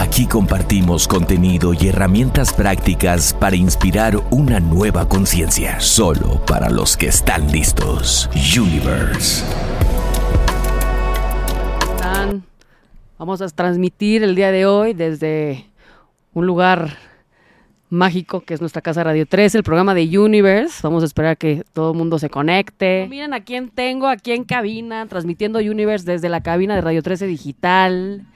Aquí compartimos contenido y herramientas prácticas para inspirar una nueva conciencia, solo para los que están listos. Universe. Vamos a transmitir el día de hoy desde un lugar mágico que es nuestra casa Radio 13, el programa de Universe. Vamos a esperar que todo el mundo se conecte. Miren a quién tengo aquí en cabina, transmitiendo Universe desde la cabina de Radio 13 Digital.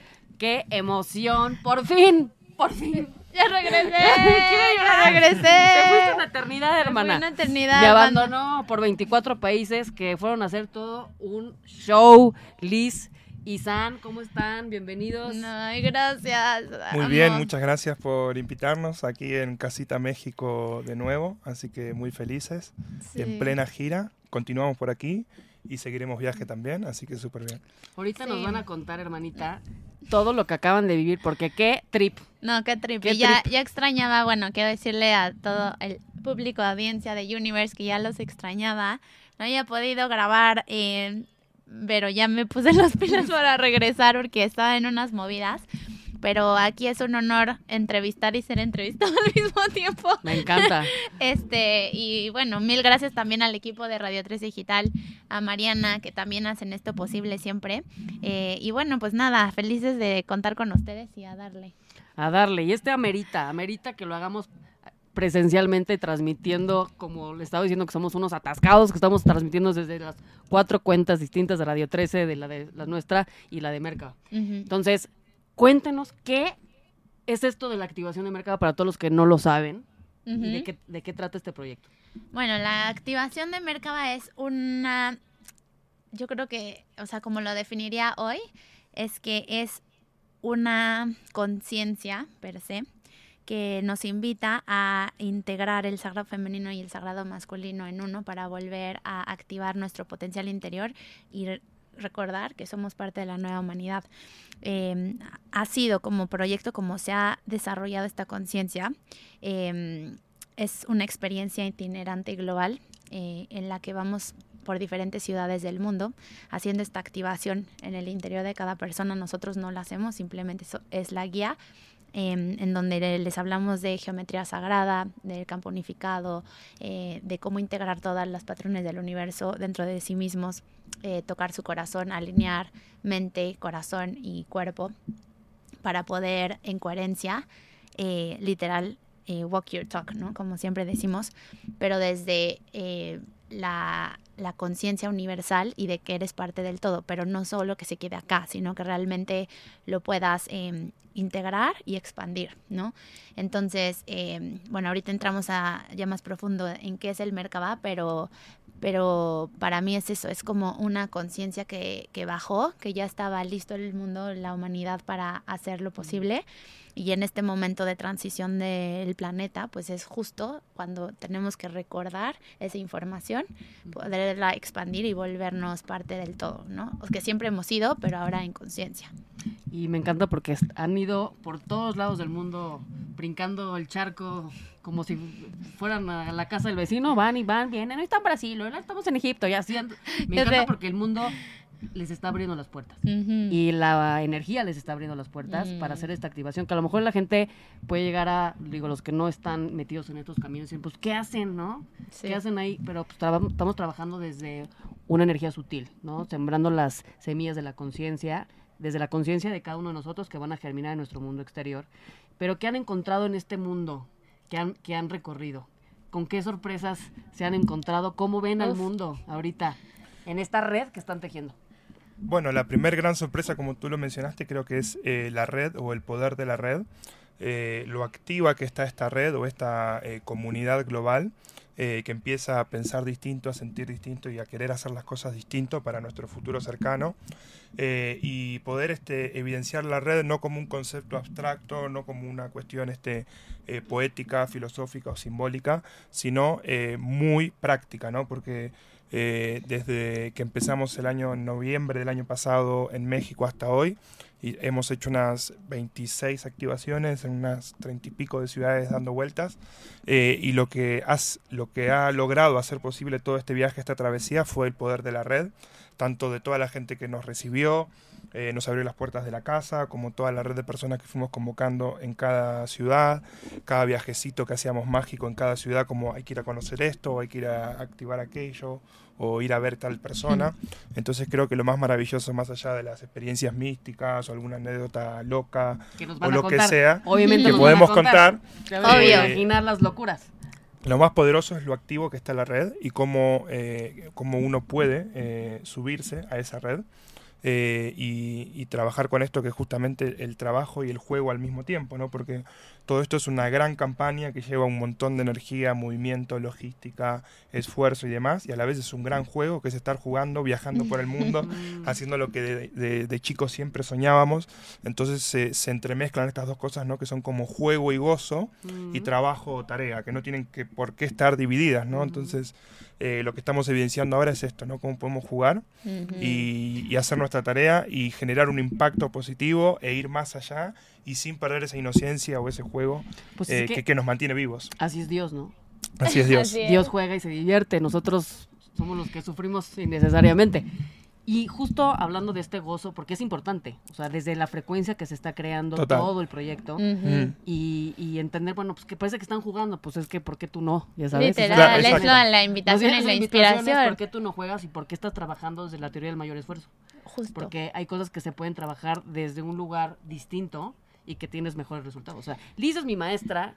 ¡Qué emoción! ¡Por fin! ¡Por fin! Ya regresé. ya regresé. Te fuiste una eternidad, hermana. una eternidad. Me abandonó por 24 países que fueron a hacer todo un show. Liz y San, ¿cómo están? Bienvenidos. Ay, gracias. Muy bien, muchas gracias por invitarnos aquí en Casita México de nuevo. Así que muy felices. En plena gira. Continuamos por aquí y seguiremos viaje también, así que súper bien. Ahorita nos van a contar, hermanita, todo lo que acaban de vivir, porque qué trip. No, qué trip. y ya, ya extrañaba, bueno, quiero decirle a todo el público de audiencia de Universe que ya los extrañaba. No había podido grabar, eh, pero ya me puse las pilas para regresar porque estaba en unas movidas pero aquí es un honor entrevistar y ser entrevistado al mismo tiempo. Me encanta. Este, y bueno, mil gracias también al equipo de Radio 3 Digital, a Mariana, que también hacen esto posible siempre. Eh, y bueno, pues nada, felices de contar con ustedes y a darle. A darle. Y este amerita, amerita que lo hagamos presencialmente transmitiendo, como le estaba diciendo que somos unos atascados, que estamos transmitiendo desde las cuatro cuentas distintas de Radio 13, de la de la nuestra y la de Merca. Entonces, cuéntenos qué es esto de la activación de mercado para todos los que no lo saben. de, qué, trata este proyecto? Bueno, la activación de Mercaba es una, yo creo que, o sea, como lo definiría hoy, es que es una conciencia per se que nos invita a integrar el sagrado femenino y el sagrado masculino en uno para volver a activar nuestro potencial interior y recordar que somos parte de la nueva humanidad. Em, ha sido como proyecto, como se ha desarrollado esta conciencia, em, es una experiencia itinerante y global eh, en la que vamos por diferentes ciudades del mundo haciendo esta activación en el interior de cada persona. Nosotros no la hacemos, simplemente es la guía Em, en donde les hablamos de geometría sagrada, del campo unificado, eh, de cómo integrar todas las patrones del universo dentro de sí mismos, eh, tocar su corazón, alinear mente, corazón y cuerpo para poder en coherencia, eh, literal, walk your talk, ¿no? Como siempre decimos, pero desde la, la conciencia universal y de que eres parte del todo, pero no solo que se quede acá, sino que realmente lo puedas eh, integrar y expandir, ¿no? Entonces, eh, bueno, ahorita entramos a ya más profundo en qué es el Merkaba, pero, pero para mí es eso, es como una conciencia que, que bajó, que ya estaba listo el mundo, la humanidad para hacer lo posible y en este momento de transición del planeta, pues es justo cuando tenemos que recordar esa información, poderla expandir y volvernos parte del todo, ¿no? Que siempre hemos sido, pero ahora en conciencia. Y me encanta porque han ido por todos lados del mundo brincando el charco como si fueran a la casa del vecino, van y van, vienen, no están en Brasil, ahora estamos en Egipto, y así. Me encanta porque el mundo les está abriendo las puertas. Y la energía les está abriendo las puertas para hacer esta activación. Que a lo mejor la gente puede llegar a, digo, los que no están metidos en estos caminos, y pues, ¿qué hacen, no? ¿Qué hacen ahí? Pero pues, estamos trabajando desde una energía sutil, ¿no? Sembrando las semillas de la conciencia, desde la conciencia de cada uno de nosotros que van a germinar en nuestro mundo exterior. Pero ¿qué han encontrado en este mundo que han, que han recorrido? ¿Con qué sorpresas se han encontrado? ¿Cómo ven al mundo ahorita? en esta red que están tejiendo? Bueno, la primer gran sorpresa, como tú lo mencionaste, creo que es eh, la red o el poder de la red, eh, lo activa que está esta red o esta eh, comunidad global eh, que empieza a pensar distinto, a sentir distinto y a querer hacer las cosas distinto para nuestro futuro cercano. y poder este, evidenciar la red no como un concepto abstracto, no como una cuestión este, poética, filosófica o simbólica, sino muy práctica, ¿no? Porque desde que empezamos el año en noviembre del año pasado en México hasta hoy, hemos hecho unas 26 activaciones en unas 30 y pico de ciudades dando vueltas. eh, y lo que, has, lo que ha logrado hacer posible todo este viaje, esta travesía, fue el poder de la red, tanto de toda la gente que nos recibió, eh, nos abrió las puertas de la casa, como toda la red de personas que fuimos convocando en cada ciudad, cada viajecito que hacíamos mágico en cada ciudad, como hay que ir a conocer esto, hay que ir a activar aquello, o ir a ver tal persona. Entonces creo que lo más maravilloso, más allá de las experiencias místicas o alguna anécdota loca o lo que contar. sea, Obviamente que podemos contar, Ya ves, eh, Imaginar las locuras. lo más poderoso es lo activo que está la red y cómo, eh, cómo uno puede eh, subirse a esa red eh, y, y trabajar con esto que es justamente el trabajo y el juego al mismo tiempo, ¿no? Porque todo esto es una gran campaña que lleva un montón de energía, movimiento, logística, esfuerzo y demás, y a la vez es un gran juego que es estar jugando, viajando por el mundo, haciendo lo que de, de- de chicos siempre soñábamos. Entonces se, se entremezclan estas dos cosas, ¿no? Que son como juego y gozo y trabajo o tarea, que no tienen que por qué estar divididas, ¿no? Entonces eh, lo que estamos evidenciando ahora es esto, ¿no? Cómo podemos jugar y, y hacer nuestra tarea y generar un impacto positivo e ir más allá y sin perder esa inocencia o ese juego Pues es eh, que- que, que nos mantiene vivos. Así es Dios, ¿no? Así es Dios. Dios juega y se divierte. Nosotros somos los que sufrimos innecesariamente. Y justo hablando de este gozo, porque es importante, o sea, desde la frecuencia que se está creando Total. todo el proyecto Ujú. y, y entender, bueno, pues que parece que están jugando, pues es que, ¿por qué tú no? Ya sabes. Literal, Claro, es la invitación la invitación es inspiración. ¿Por qué tú no juegas y por qué estás trabajando desde la teoría del mayor esfuerzo? Justo. Porque hay cosas que se pueden trabajar desde un lugar distinto y que tienes mejores resultados. O sea, Liz es mi maestra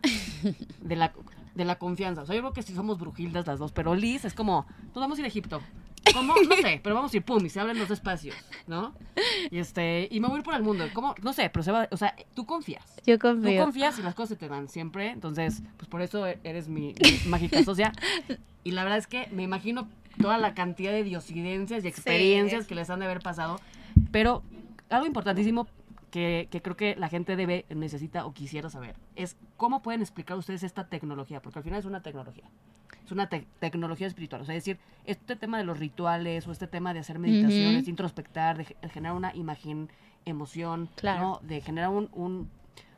de la, de la confianza. O sea, yo creo que sí somos brujildas las dos, pero Liz es como, nos vamos a ir a Egipto. ¿Cómo? No sé, pero vamos a ir, pum, y se abren los espacios, ¿no? Y este, y me voy a ir por el mundo. ¿Cómo? No sé, pero se va, o sea, tú confías. Yo Tú confío. confías y las cosas se te dan siempre. Entonces, pues por eso eres mi, mi mágica socia. Y la verdad es que me imagino toda la cantidad de diosidencias y experiencias que les han de haber pasado. Pero algo importantísimo que, que creo que la gente debe, necesita o quisiera saber es cómo pueden explicar ustedes esta tecnología, porque al final es una tecnología. Es una te- tecnología espiritual. O sea, es decir, este tema de los rituales o este tema de hacer meditaciones, de introspectar, de, ge- de generar una imagen, emoción, Claro. ¿no? de generar un, un-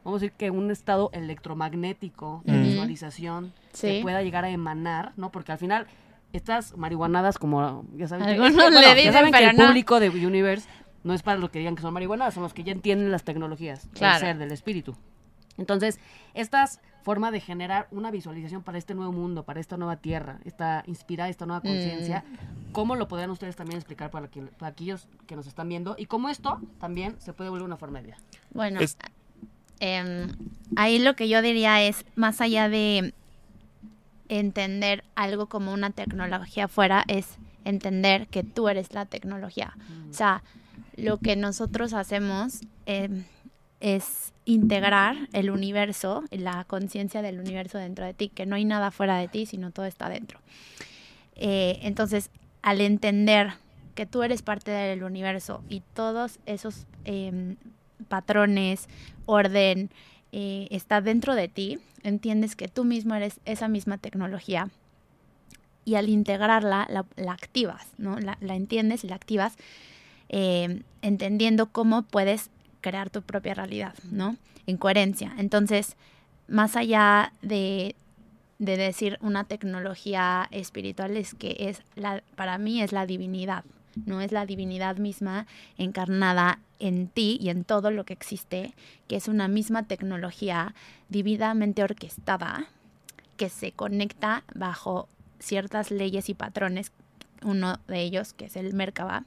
vamos a decir que un estado electromagnético de Ujú. visualización que pueda llegar a emanar, ¿no? Porque al final estas marihuanadas como ya saben que- ya saben que el no. público de Universe no es para los que digan que son marihuanadas, son los que ya entienden las tecnologías Claro. del ser, del espíritu. Entonces, estas forma de generar una visualización para este nuevo mundo, para esta nueva tierra, esta inspirar esta nueva conciencia, Mm. ¿cómo lo podrían ustedes también explicar para, que- para aquellos que nos están viendo? Y cómo esto también se puede volver una forma de vida. Bueno, Es- em, ahí lo que yo diría es, más allá de entender algo como una tecnología fuera, es entender que tú eres la tecnología. O sea, lo que nosotros hacemos em, es integrar el universo, la conciencia del universo dentro de ti, que no hay nada fuera de ti, sino todo está dentro. Eh, entonces, al entender que tú eres parte del universo y todos esos em, patrones, orden, eh, está dentro de ti, entiendes que tú mismo eres esa misma tecnología y al integrarla la, activas, ¿no? La entiendes y la activas eh, entendiendo cómo puedes crear tu propia realidad, ¿no? En coherencia. Entonces, más allá de, de decir una tecnología espiritual, es que es la, para mí es la divinidad, no es la divinidad misma encarnada en ti y en todo lo que existe, que es una misma tecnología divinamente orquestada que se conecta bajo ciertas leyes y patrones, uno de ellos que es el Merkaba,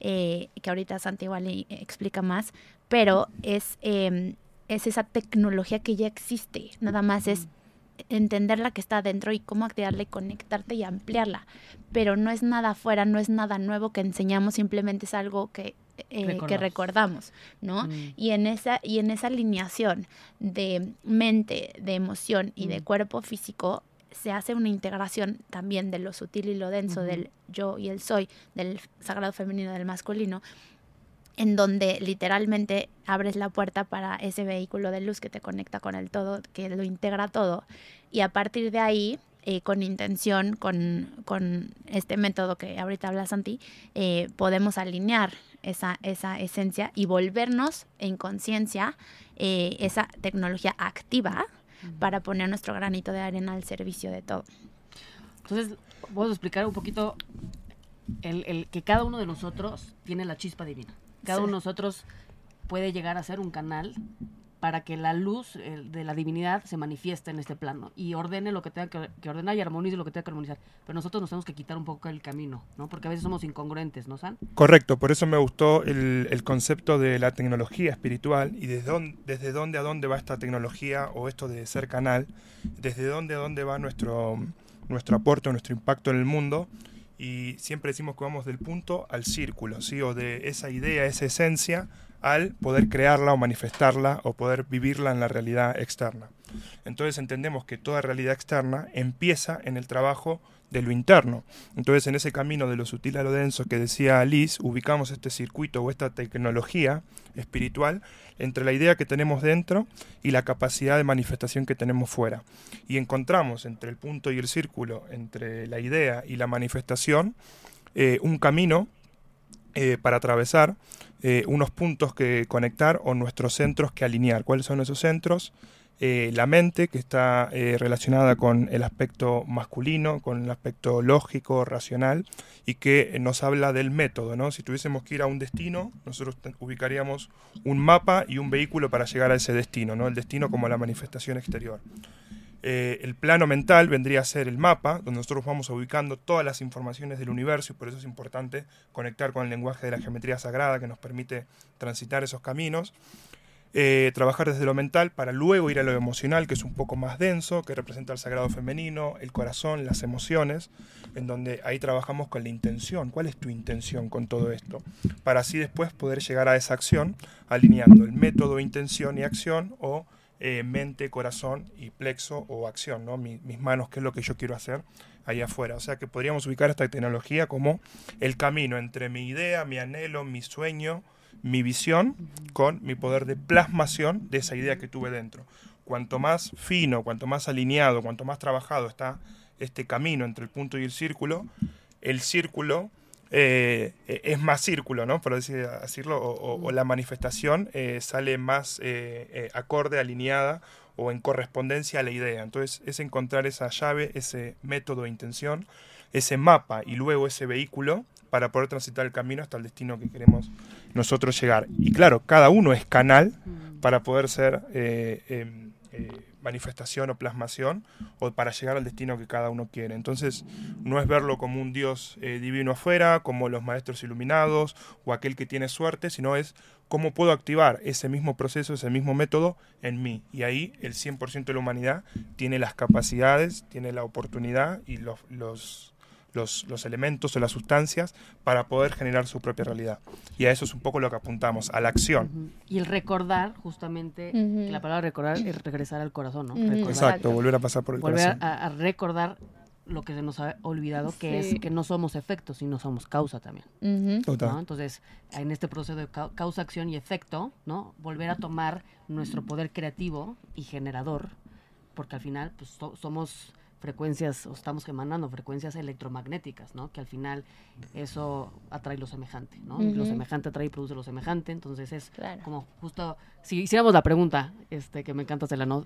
eh, que ahorita Santi igual le explica más, pero es, eh, es esa tecnología que ya existe, nada más es entender la que está adentro y cómo activarla y conectarte y ampliarla. Pero no es nada afuera, no es nada nuevo que enseñamos, simplemente es algo que, eh, que Recordamos. recordamos, ¿no? Mm. Y en esa, y en esa alineación de mente, de emoción y de Mm. cuerpo físico, se hace una integración también de lo sutil y lo denso, del yo y el soy, del sagrado femenino, del masculino, en donde literalmente abres la puerta para ese vehículo de luz que te conecta con el todo, que lo integra todo. Y a partir de ahí, eh, con intención, con, con este método que ahorita habla Santi, eh, podemos alinear esa, esa esencia y volvernos en conciencia eh, esa tecnología activa para poner nuestro granito de arena al servicio de todo. Entonces, vamos a explicar un poquito el, el que cada uno de nosotros tiene la chispa divina. Cada Sí. uno de nosotros puede llegar a ser un canal para que la luz de la divinidad se manifieste en este plano y ordene lo que tenga que, que ordenar y armonice lo que tenga que armonizar. Pero nosotros nos tenemos que quitar un poco el camino, ¿no? Porque a veces somos incongruentes, ¿no, San? Correcto, por eso me gustó el, el concepto de la tecnología espiritual y desde dónde, desde dónde a dónde va esta tecnología o esto de ser canal, desde dónde a dónde va nuestro, nuestro aporte, nuestro impacto en el mundo. Y siempre decimos que vamos del punto al círculo, ¿sí? o de esa idea, esa esencia, al poder crearla o manifestarla o poder vivirla en la realidad externa. Entonces entendemos que toda realidad externa empieza en el trabajo de lo interno. Entonces en ese camino de lo sutil a lo denso que decía Liz, ubicamos este circuito o esta tecnología espiritual entre la idea que tenemos dentro y la capacidad de manifestación que tenemos fuera. Y encontramos entre el punto y el círculo, entre la idea y la manifestación, eh, un camino eh, para atravesar, eh, unos puntos que conectar o nuestros centros que alinear. ¿Cuáles son esos centros? Eh, la mente, que está relacionada con el aspecto masculino, con el aspecto lógico, racional, y que nos habla del método. ¿no? Si tuviésemos que ir a un destino, nosotros ubicaríamos un mapa y un vehículo para llegar a ese destino, ¿no? el destino como la manifestación exterior. Eh, el plano mental vendría a ser el mapa, donde nosotros vamos ubicando todas las informaciones del universo y por eso es importante conectar con el lenguaje de la geometría sagrada que nos permite transitar esos caminos. Eh, trabajar desde lo mental para luego ir a lo emocional, que es un poco más denso, que representa el sagrado femenino, el corazón, las emociones, en donde ahí trabajamos con la intención. ¿Cuál es tu intención con todo esto? Para así después poder llegar a esa acción alineando el método, intención y acción o eh, mente, corazón y plexo o acción, ¿no? Mi- mis manos, qué es lo que yo quiero hacer ahí afuera. O sea que podríamos ubicar esta tecnología como el camino entre mi idea, mi anhelo, mi sueño, mi visión, con mi poder de plasmación de esa idea que tuve dentro. Cuanto más fino, cuanto más alineado, cuanto más trabajado está este camino entre el punto y el círculo, el círculo eh, eh, es más círculo, ¿no? Por decir, decirlo, o, o- o la manifestación eh, sale más eh, acorde, alineada o en correspondencia a la idea. Entonces es encontrar esa llave, ese método de intención, ese mapa y luego ese vehículo para poder transitar el camino hasta el destino que queremos nosotros llegar. Y claro, cada uno es canal para poder ser eh, manifestación o plasmación o para llegar al destino que cada uno quiere. Entonces, no es verlo como un Dios eh, divino afuera, como los maestros iluminados o aquel que tiene suerte, sino es cómo puedo activar ese mismo proceso, ese mismo método en mí. Y ahí el 100% de la humanidad tiene las capacidades, tiene la oportunidad y los, los, los, los elementos o las sustancias para poder generar su propia realidad. Y a eso es un poco lo que apuntamos, a la acción. Y el recordar, justamente, que Ujú. la palabra recordar es regresar al corazón, ¿no? Ujú. Recordar. Exacto, volver a pasar por el Volver corazón. a, a recordar lo que se nos ha olvidado, que Sí. es que no somos efectos, sino somos causa también. Total. ¿no? Entonces, en este proceso de cau- causa, acción y efecto, ¿no? Volver a tomar nuestro poder creativo y generador, porque al final pues, so- somos frecuencias, o estamos emanando frecuencias electromagnéticas, ¿no? Que al final eso atrae lo semejante, ¿no? Lo semejante atrae y produce lo semejante, entonces es Claro. como justo, si hiciéramos la pregunta, este, que me encanta hacerla, ¿no?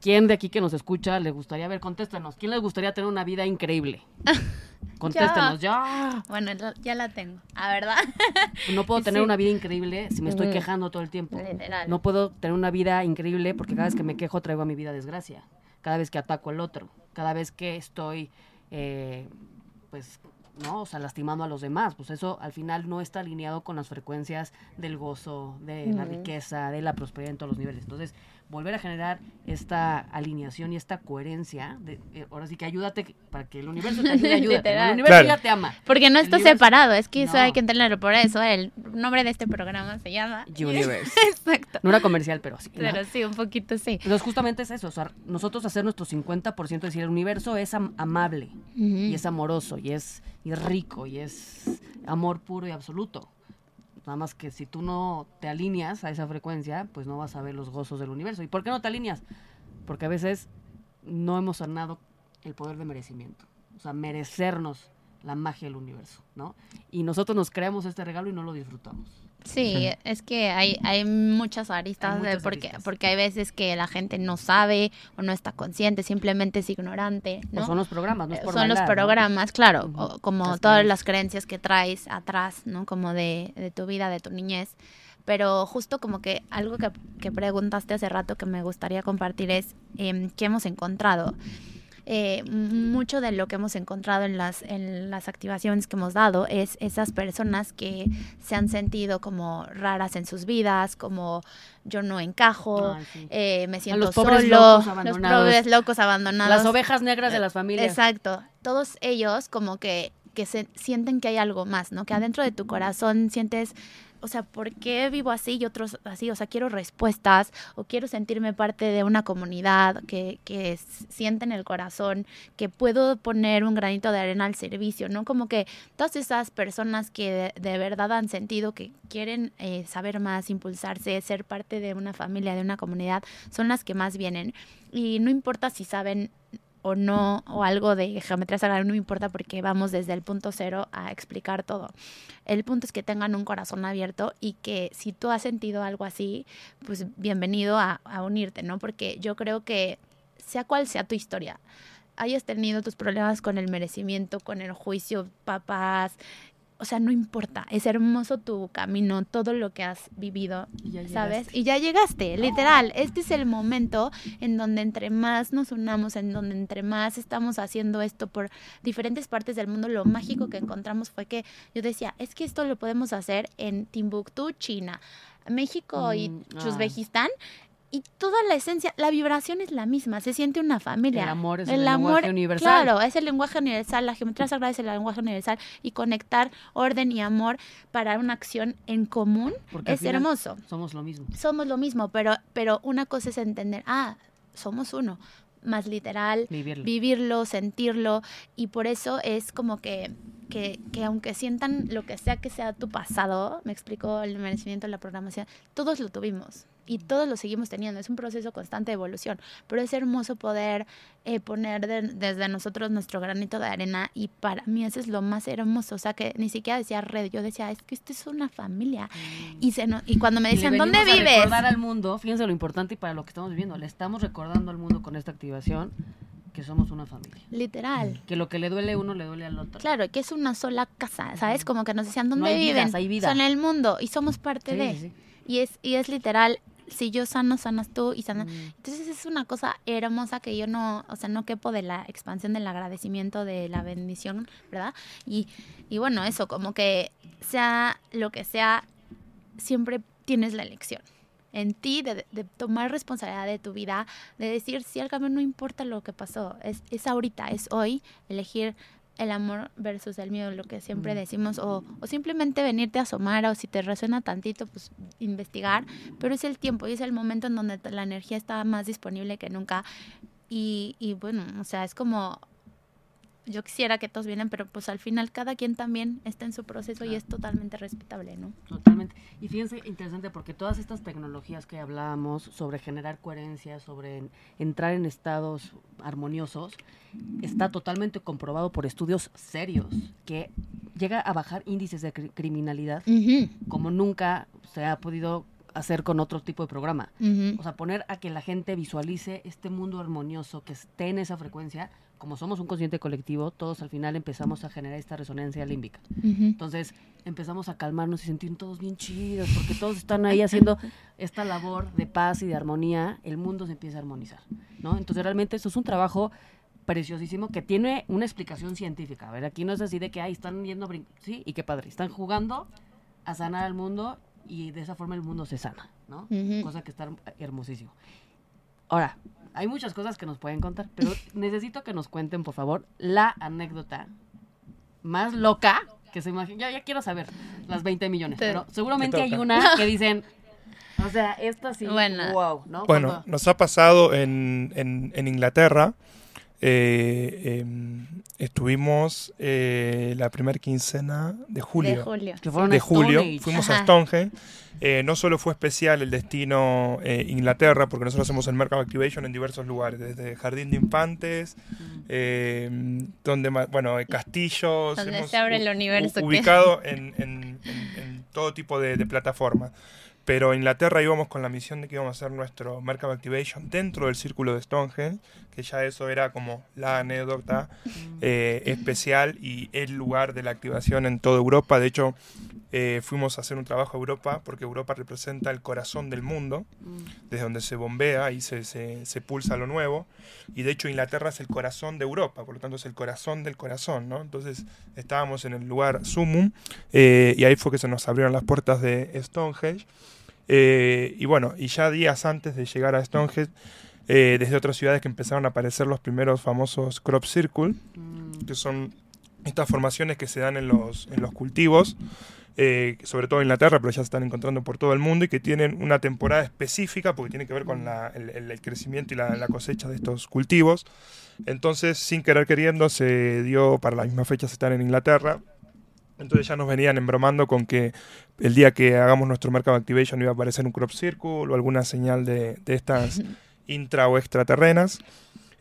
¿Quién de aquí que nos escucha le gustaría, a ver, contéstanos, ¿quién les gustaría tener una vida increíble? Contéstenos, ya. Bueno, ya la tengo. ¿A verdad? No puedo tener Sí. una vida increíble si me estoy quejando todo el tiempo. Literal. No puedo tener una vida increíble porque cada vez que me quejo traigo a mi vida desgracia. Cada vez que ataco al otro. Cada vez que estoy, eh, pues, ¿no? O sea, lastimando a los demás. Pues eso al final no está alineado con las frecuencias del gozo, de la riqueza, de la prosperidad en todos los niveles. Entonces, volver a generar esta alineación y esta coherencia. De, eh, ahora sí que ayúdate para que el universo te ayude, ayúdate. El universo Claro. ya te ama. Porque no está universo- separado, es que eso No. hay que entenderlo. Por eso el nombre de este programa se llama Universe. Exacto. No era comercial, pero sí. ¿no? Pero sí, un poquito sí. Entonces, justamente es eso. O sea, nosotros hacer nuestro 50%, decir, el universo es am- amable y es amoroso y es, y es rico y es amor puro y absoluto. Nada más que si tú no te alineas a esa frecuencia, pues no vas a ver los gozos del universo. ¿Y por qué no te alineas? Porque a veces no hemos sanado el poder de merecimiento. O sea, merecernos la magia del universo, ¿no? Y nosotros nos creamos este regalo y no lo disfrutamos. Sí, es que hay, hay muchas aristas, Hay de muchas porque, aristas. porque hay veces que la gente no sabe o no está consciente, simplemente es ignorante, ¿no? O son los programas, no es Eh, por son los programas, claro, como Las todas creencias. las creencias que traes atrás, ¿no? Como de, de tu vida, de tu niñez. Pero justo como que algo que, que preguntaste hace rato que me gustaría compartir es em, qué hemos encontrado. Eh, mucho de lo que hemos encontrado en las, en las activaciones que hemos dado es esas personas que se han sentido como raras en sus vidas, como yo no encajo, Ay, sí. eh, me siento los pobres solo, locos los pobres locos abandonados. Las ovejas negras de las familias. Exacto. Todos ellos como que, que se sienten que hay algo más, ¿no? Que adentro de tu corazón sientes, o sea, ¿por qué vivo así y otros así? O sea, quiero respuestas o quiero sentirme parte de una comunidad que, que siente en el corazón que puedo poner un granito de arena al servicio, ¿no? Como que todas esas personas que de, de verdad han sentido que quieren eh, saber más, impulsarse, ser parte de una familia, de una comunidad, son las que más vienen. Y no importa si saben o no, o algo de geometría sagrada, no me importa porque vamos desde el punto cero a explicar todo. El punto es que tengan un corazón abierto y que si tú has sentido algo así, pues bienvenido a, a unirte, ¿no? Porque yo creo que sea cual sea tu historia, hayas tenido tus problemas con el merecimiento, con el juicio, papás, o sea, no importa, es hermoso tu camino, todo lo que has vivido, Y ya ¿sabes? Y ya llegaste, literal. Este es el momento en donde entre más nos unamos, en donde entre más estamos haciendo esto por diferentes partes del mundo, lo mágico que encontramos fue que yo decía, es que esto lo podemos hacer en Timbuktu, China, México y Mm, ah. Uzbekistán. Y toda la esencia, la vibración es la misma, se siente una familia. El amor es el lenguaje universal. Claro, es el lenguaje universal, la geometría sagrada es el lenguaje universal y conectar orden y amor para una acción en común Porque es hermoso. Somos lo mismo. Somos lo mismo, pero, pero una cosa es entender, ah, somos uno, más literal, Vivirlo. vivirlo, sentirlo, y por eso es como que, que, que aunque sientan lo que sea que sea tu pasado, me explicó el merecimiento de la programación, todos lo tuvimos y todos lo seguimos teniendo, es un proceso constante de evolución, pero es hermoso poder eh, poner de- desde nosotros nuestro granito de arena y para mí eso es lo más hermoso, o sea que ni siquiera decía red, yo decía, es que esto es una familia, y, se no- y cuando me Mm. Decían, ¿dónde venimos a vives? recordar al mundo, fíjense lo importante y para lo que estamos viviendo, le estamos recordando al mundo con esta activación que somos una familia. Literal. Que lo que le duele a uno le duele al otro. Claro, que es una sola casa, ¿sabes? Como que nos decían, No ¿dónde hay viven? vidas, hay vida. Son el mundo y somos parte Sí, de. sí. Y es y es literal, si yo sano, sanas tú y sana. Mm. Entonces es una cosa hermosa que yo no, o sea, no quepo de la expansión del agradecimiento, de la bendición, ¿verdad? Y, y bueno, eso, como que sea lo que sea, siempre tienes la elección en ti de, de tomar responsabilidad de tu vida, de decir, si al cambio no importa lo que pasó, es, es ahorita, es hoy, elegir el amor versus el miedo, lo que siempre decimos, o, o simplemente venirte a asomar, o si te resuena tantito, pues investigar, pero es el tiempo y es el momento en donde la energía está más disponible que nunca. Y, y bueno, o sea, es como, yo quisiera que todos vienen, pero pues al final cada quien también está en su proceso y es totalmente respetable, ¿no? Totalmente. Y fíjense, interesante, porque todas estas tecnologías que hablábamos sobre generar coherencia, sobre en- entrar en estados armoniosos, está totalmente comprobado por estudios serios que llega a bajar índices de cri- criminalidad como nunca se ha podido hacer con otro tipo de programa. O sea, poner a que la gente visualice este mundo armonioso, que esté en esa frecuencia, como somos un consciente colectivo, todos al final empezamos a generar esta resonancia límbica. Entonces empezamos a calmarnos y sentir todos bien chidos, porque todos están ahí haciendo esta labor de paz y de armonía, el mundo se empieza a armonizar, ¿no? Entonces realmente esto es un trabajo preciosísimo que tiene una explicación científica. A ver, aquí no es así de que, ay, están yendo a sí, y qué padre, están jugando a sanar al mundo y de esa forma el mundo se sana, ¿no? Cosa que está hermosísimo. Ahora, hay muchas cosas que nos pueden contar, pero necesito que nos cuenten, por favor, la anécdota más loca que se imagina. Ya, ya quiero saber las 20 millones, pero seguramente Te hay una que dicen, o sea, esta sí, Buena. wow, ¿no? Bueno, nos ha pasado en, en- en Inglaterra. Eh, em, estuvimos eh, la primera quincena de julio. De julio. que fueron de a julio. Stone Age. Fuimos a. Stonehenge. Eh, no solo fue especial el destino eh, Inglaterra, porque nosotros hacemos el Mercado Activation en diversos lugares, desde Jardín de Infantes, eh, donde ma- bueno, eh, castillos. Donde hemos se abre el u- universo, u- ¿qué? ubicado en, en- en- en todo tipo de, de plataformas. Pero en Inglaterra íbamos con la misión de que íbamos a hacer nuestro Mercado Activation dentro del círculo de Stonehenge, que ya eso era como la anécdota eh, especial y el lugar de la activación en toda Europa. De hecho, eh, fuimos a hacer un trabajo a Europa porque Europa representa el corazón del mundo, desde donde se bombea y se, se- se pulsa lo nuevo. Y de hecho Inglaterra es el corazón de Europa, por lo tanto es el corazón del corazón, ¿no? Entonces estábamos en el lugar Sumum eh, y ahí fue que se nos abrieron las puertas de Stonehenge. Eh, y bueno, y ya días antes de llegar a Stonehenge, eh, desde otras ciudades que empezaron a aparecer los primeros famosos crop circle, que son estas formaciones que se dan en los, en los cultivos, eh, sobre todo en Inglaterra, pero ya se están encontrando por todo el mundo y que tienen una temporada específica porque tiene que ver con la- el, el- crecimiento y la, la cosecha de estos cultivos. Entonces, sin querer queriendo, se dio para las mismas fechas estar en Inglaterra. Entonces ya nos venían embromando con que el día que hagamos nuestro Mercado Activation iba a aparecer un crop circle o alguna señal de, de estas intra o extraterrenas.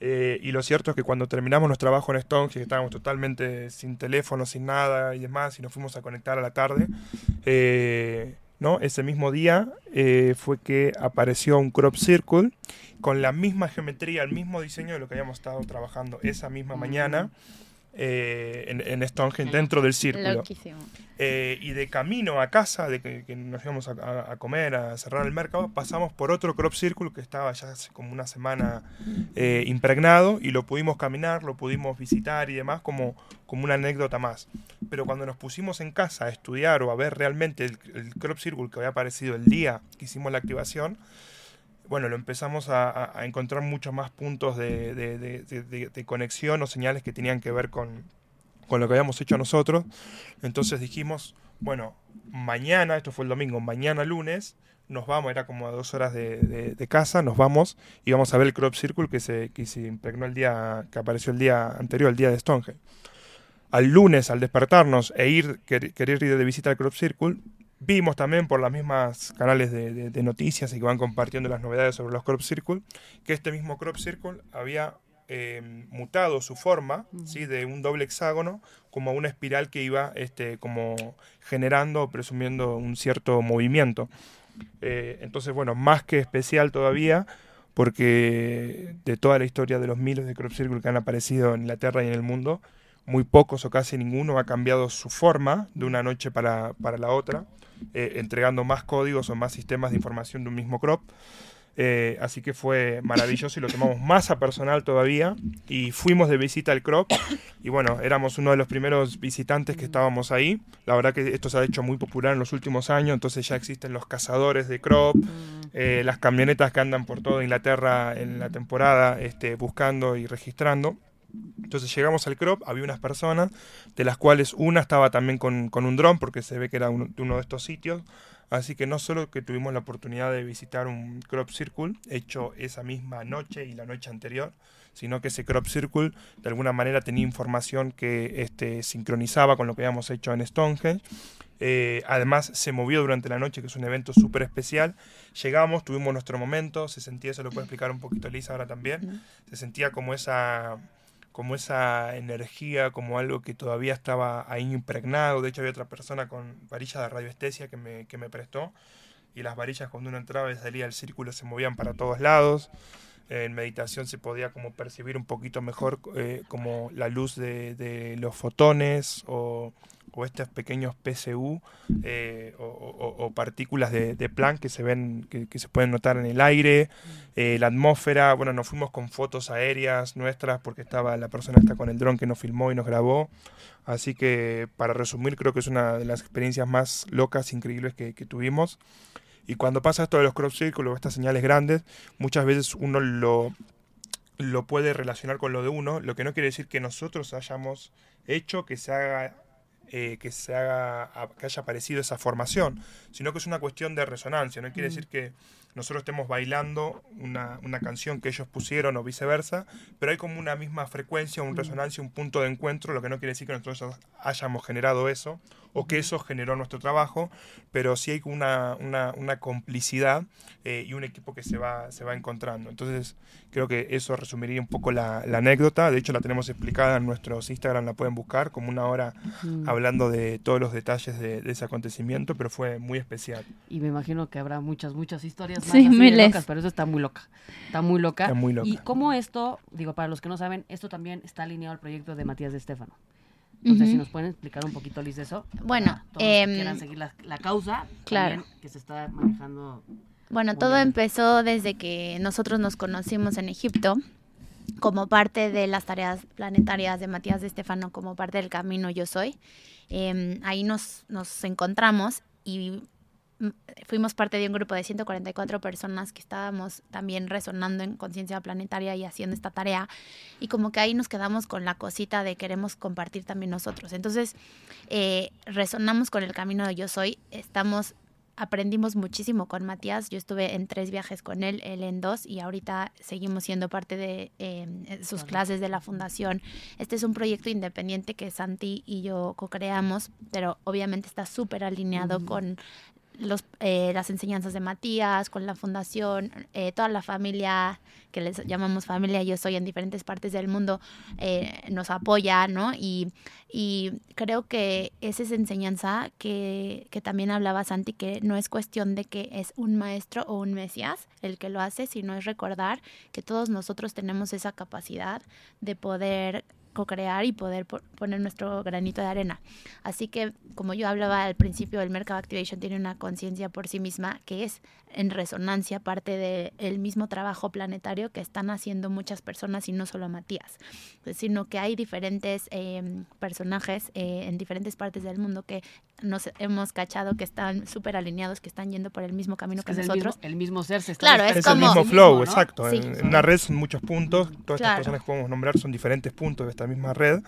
Eh, y lo cierto es que cuando terminamos nuestro trabajo en Stonehenge, que estábamos totalmente sin teléfono, sin nada y demás, y nos fuimos a conectar a la tarde, eh, ¿no? ese mismo día eh, fue que apareció un crop circle con la misma geometría, el mismo diseño de lo que habíamos estado trabajando esa misma mañana eh, en, en Stonehenge, dentro del círculo. Eh, y de camino a casa, de que, que nos íbamos a, a- a comer, a cerrar el mercado, pasamos por otro crop circle que estaba ya hace como una semana eh, impregnado y lo pudimos caminar, lo pudimos visitar y demás como, como una anécdota más. Pero cuando nos pusimos en casa a estudiar o a ver realmente el, el crop circle que había aparecido el día que hicimos la activación, bueno, lo empezamos a, encontrar muchos más puntos de, conexión o señales que tenían que ver con, con lo que habíamos hecho nosotros. Entonces dijimos, bueno, mañana, esto fue el domingo, mañana lunes, nos vamos, era como a dos horas de, casa, nos vamos y vamos a ver el crop circle que se, que se impregnó el día, que apareció el día anterior, el día de Stonehenge. Al lunes, al despertarnos e ir, quer- querer ir de visita al crop circle, vimos también por las mismas canales de, de- de noticias y que van compartiendo las novedades sobre los crop circle, que este mismo crop circle había eh, mutado su forma, ¿sí? de un doble hexágono, como una espiral que iba este, como generando o presumiendo un cierto movimiento. Eh, entonces, bueno, más que especial todavía, porque de toda la historia de los miles de crop circle que han aparecido en Inglaterra y en el mundo, muy pocos o casi ninguno ha cambiado su forma de una noche para, para la otra, eh, entregando más códigos o más sistemas de información de un mismo crop. Eh, así que fue maravilloso y lo tomamos más a personal todavía. Y fuimos de visita al crop. Y bueno, éramos uno de los primeros visitantes que estábamos ahí. La verdad que esto se ha hecho muy popular en los últimos años. Entonces ya existen los cazadores de crop, eh, las camionetas que andan por toda Inglaterra en la temporada este, buscando y registrando. Entonces llegamos al crop, había unas personas, de las cuales una estaba también con, con un dron, porque se ve que era uno, de uno de estos sitios. Así que no solo que tuvimos la oportunidad de visitar un crop circle hecho esa misma noche y la noche anterior, sino que ese crop circle de alguna manera tenía información que este, sincronizaba con lo que habíamos hecho en Stonehenge. Eh, además se movió durante la noche, que es un evento súper especial. Llegamos, tuvimos nuestro momento, se sentía, se lo puede explicar un poquito Elisa ahora también, se sentía como esa como esa energía, como algo que todavía estaba ahí impregnado. De hecho, había otra persona con varillas de radioestesia que me, que me prestó. Y las varillas cuando uno entraba y salía del círculo se movían para todos lados. En meditación se podía como percibir un poquito mejor eh, como la luz de, de los fotones o, o estos pequeños PCU eh, o, partículas de, de Planck que se ven, que, se pueden notar en el aire, eh, la atmósfera, bueno, nos fuimos con fotos aéreas nuestras porque estaba la persona está con el dron que nos filmó y nos grabó. Así que para resumir creo que es una de las experiencias más locas, increíbles que, tuvimos. Y cuando pasa esto de los crop circles o estas señales grandes, muchas veces uno lo, lo puede relacionar con lo de uno, lo que no quiere decir que nosotros hayamos hecho que se haga eh, que se haga que haya aparecido esa formación, sino que es una cuestión de resonancia, no quiere decir que nosotros estemos bailando una, una, canción que ellos pusieron o viceversa, pero hay como una misma frecuencia, una resonancia, un punto de encuentro, lo que no quiere decir que nosotros hayamos generado eso o que eso generó nuestro trabajo, pero sí hay una, una, una complicidad eh, y un equipo que se va, se va encontrando. Entonces creo que eso resumiría un poco la, la anécdota, de hecho la tenemos explicada en nuestros Instagram, la pueden buscar como una hora hablando de todos los detalles de, de ese acontecimiento, pero fue muy especial. Y me imagino que habrá muchas, muchas historias Sí, así de miles. locas, pero eso está muy loca. Está muy loca. Está muy loca. Y cómo esto, digo, para los que no saben, esto también está alineado al proyecto de Matías de Estefano. Entonces, Ujú. si nos pueden explicar un poquito, Liz, de eso. Bueno, todos que em, quieran seguir la, la causa, claro. también, que se está manejando. Bueno, todo empezó desde que nosotros nos conocimos en Egipto como parte de las tareas planetarias de Matías de Estefano, como parte del camino Yo Soy. Eh, ahí nos, nos encontramos y fuimos parte de un grupo de 144 personas que estábamos también resonando en conciencia planetaria y haciendo esta tarea. Y como que ahí nos quedamos con la cosita de queremos compartir también nosotros. Entonces, eh, resonamos con el camino de Yo Soy. Estamos aprendimos muchísimo con Matías. Yo estuve en tres viajes con él, él en dos, y ahorita seguimos siendo parte de eh, sus clases de la fundación. Este es un proyecto independiente que Santi y yo co-creamos, pero obviamente está súper alineado con los, eh, las enseñanzas de Matías, con la fundación, eh, toda la familia que les llamamos familia, yo soy en diferentes partes del mundo, eh, nos apoya, ¿no? Y, y creo que esa es enseñanza que, que también hablaba Santi, que no es cuestión de que es un maestro o un mesías el que lo hace, sino es recordar que todos nosotros tenemos esa capacidad de poder co-crear y poder po- poner nuestro granito de arena. Así que, como yo hablaba al principio, el Mercado Activation tiene una conciencia por sí misma que es en resonancia parte del mismo trabajo planetario que están haciendo muchas personas y no solo Matías, sino que hay diferentes eh, personajes eh, en diferentes partes del mundo que nos hemos cachado que están súper alineados, que están yendo por el mismo camino que es el nosotros. mismo, el mismo ser se está Claro, es Es como- el mismo flow, ¿no? exacto. Sí. En, en una red son muchos puntos, todas Claro. estas personas que podemos nombrar son diferentes puntos de esta misma red,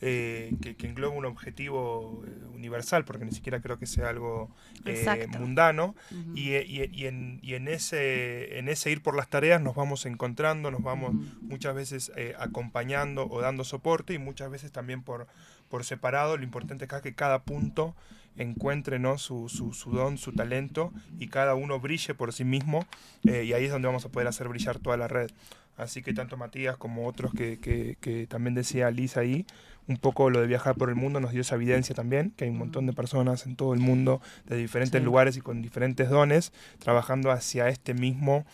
eh, que, que engloba un objetivo eh, universal, porque ni siquiera creo que sea algo eh, mundano, y, eh, y- y en, y en ese, en ese ir por las tareas nos vamos encontrando, nos vamos muchas veces eh, acompañando o dando soporte, y muchas veces también por, por separado, lo importante acá es que cada punto encuentre ¿no? su, su, su don, su talento y cada uno brille por sí mismo eh, y ahí es donde vamos a poder hacer brillar toda la red. Así que tanto Matías como otros que, que, que también decía Lisa ahí, un poco lo de viajar por el mundo nos dio esa evidencia también, que hay un montón de personas en todo el mundo de diferentes Sí. lugares y con diferentes dones trabajando hacia este mismo,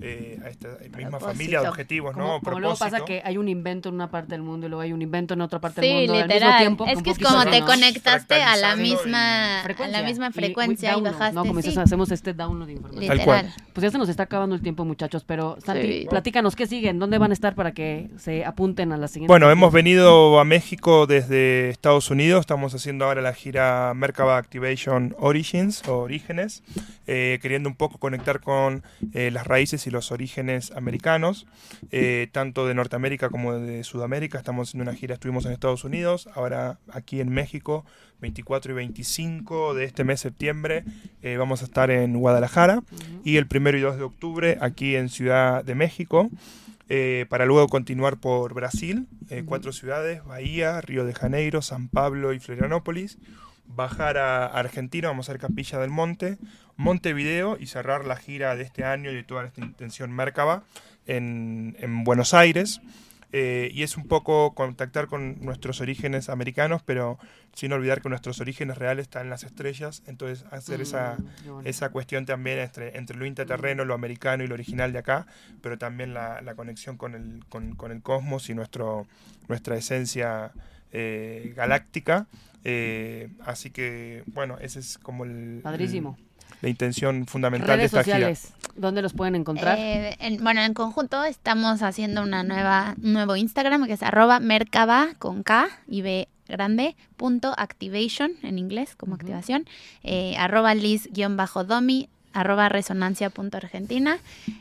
eh, a esta misma familia de objetivos, Como, ¿no? como luego pasa que hay un invento en una parte del mundo y luego hay un invento en otra parte Sí, del mundo al mismo literal. tiempo. es que es como te conectaste a la y- misma, a la misma Y- frecuencia y, bajaste. No, como sí, dices, hacemos este download de información. Tal cual. literal. Pues ya se nos está acabando el tiempo, muchachos, pero Santi, Sí. platícanos, ¿qué siguen? ¿Dónde van a estar para que se apunten a la siguiente? Bueno, hemos venido a México desde Estados Unidos. Estamos haciendo ahora la gira Merkaba Activation Origins o Orígenes, eh, queriendo un poco conectar con eh, las raíces y los orígenes americanos, eh, tanto de Norteamérica como de Sudamérica. Estamos haciendo una gira, estuvimos en Estados Unidos, ahora aquí en México, 24 y 25 de este mes septiembre, eh, vamos a estar en Guadalajara. Y el primero y 2 de octubre aquí en Ciudad de México eh, para luego continuar por Brasil, eh, cuatro ciudades, Bahía, Río de Janeiro, San Pablo y Florianópolis, bajar a Argentina, vamos a hacer Capilla del Monte, Montevideo y cerrar la gira de este año y de toda esta intención Merkaba en, en Buenos Aires. Eh, y es un poco contactar con nuestros orígenes americanos, pero sin olvidar que nuestros orígenes reales están en las estrellas, entonces hacer esa, Mm, esa cuestión también entre, entre lo interterreno, lo americano y lo original de acá, pero también la, la conexión con el, con, con el cosmos y nuestro, nuestra esencia eh, galáctica. Eh, así que, bueno, ese es como el, Padrísimo. el- la intención fundamental Redes de esta sociales, ¿dónde los pueden encontrar? Eh, en- bueno, en conjunto estamos haciendo una nueva, un nuevo Instagram que es arroba mercaba con K y B grande punto activation en inglés como activación eh, arroba liz guion bajo domi arroba resonancia.argentina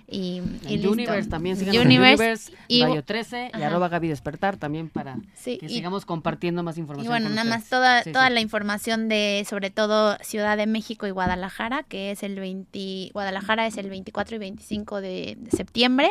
y, y En listo. Universe también, síganos en Universe Universe, y- Radio 13 y arroba Gaby Despertar también para Sí, que y- sigamos compartiendo más Y información. bueno, con nada más toda, Sí, toda sí. la información de sobre todo Ciudad de México y Guadalajara, que es el 20, Guadalajara es el 24 y 25 de, de septiembre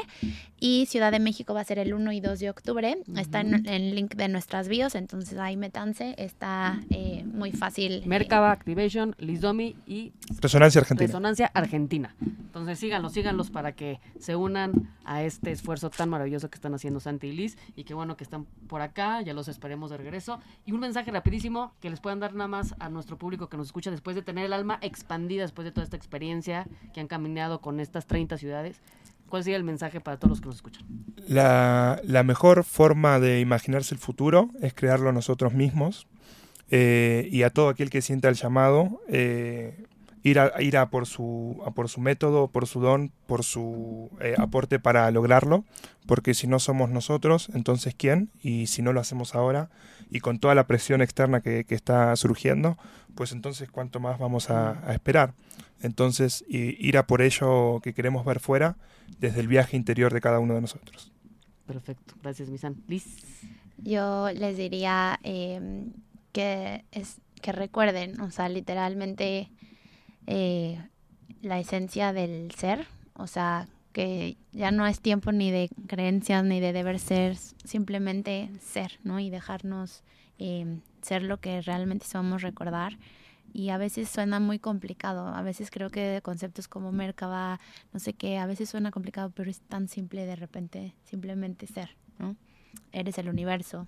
y Ciudad de México va a ser el 1 y 2 de octubre. Está en en el link de nuestras bios, entonces ahí métanse, está eh, muy fácil. eh, Merkaba Activation, Lizdomi y Resonancia Argentina. Resonancia Argentina. Entonces síganlos, síganlos para que se unan a este esfuerzo tan maravilloso que están haciendo Santi y Liz y que bueno que están por acá, ya los esperemos de regreso. Y un mensaje rapidísimo que les puedan dar nada más a nuestro público que nos escucha después de tener el alma expandida, después de toda esta experiencia que han caminado con estas 30 ciudades. ¿Cuál sería el mensaje para todos los que nos escuchan? La, la mejor forma de imaginarse el futuro es crearlo nosotros mismos. eh, y a todo aquel que sienta el llamado, eh, ir, a, ir a, por su, a por su método, por su don, por su eh, aporte para lograrlo. Porque si no somos nosotros, entonces ¿quién? Y si no lo hacemos ahora, y con toda la presión externa que, que está surgiendo, pues entonces cuánto más vamos a, a esperar. Entonces, i- ir a por ello que queremos ver fuera desde el viaje interior de cada uno de nosotros. Perfecto, gracias Misan. Liz. Yo les diría eh, que, es, que recuerden, o sea, literalmente eh, la esencia del ser, o sea, que ya no es tiempo ni de creencias ni de deber ser, simplemente ser, ¿no? Y dejarnos eh, ser lo que realmente somos, recordar. Y a veces suena muy complicado, a veces creo que conceptos como Merkaba, no sé qué, a veces suena complicado, pero es tan simple de repente, simplemente ser, ¿no? Eres el universo,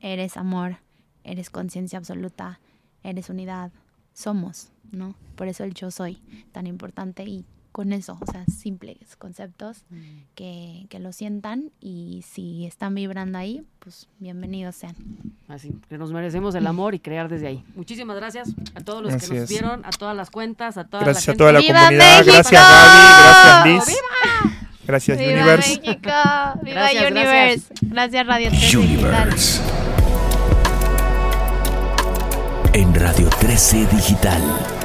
eres amor, eres conciencia absoluta, eres unidad, somos, ¿no? Por eso el yo soy tan importante y con eso, o sea, simples conceptos que, que lo sientan y si están vibrando ahí, pues bienvenidos sean. Así, que nos merecemos el amor y crear desde ahí. Muchísimas gracias a todos los Así que nos es. vieron, a todas las cuentas, a toda Gracias la a toda la gente. comunidad. Gracias Gaby, gracias Liz. Gracias ¡Viva Universe. México! ¡Viva Gracias, Universe! Gracias, Radio 13 Digital. Universe. En Radio 13 Digital.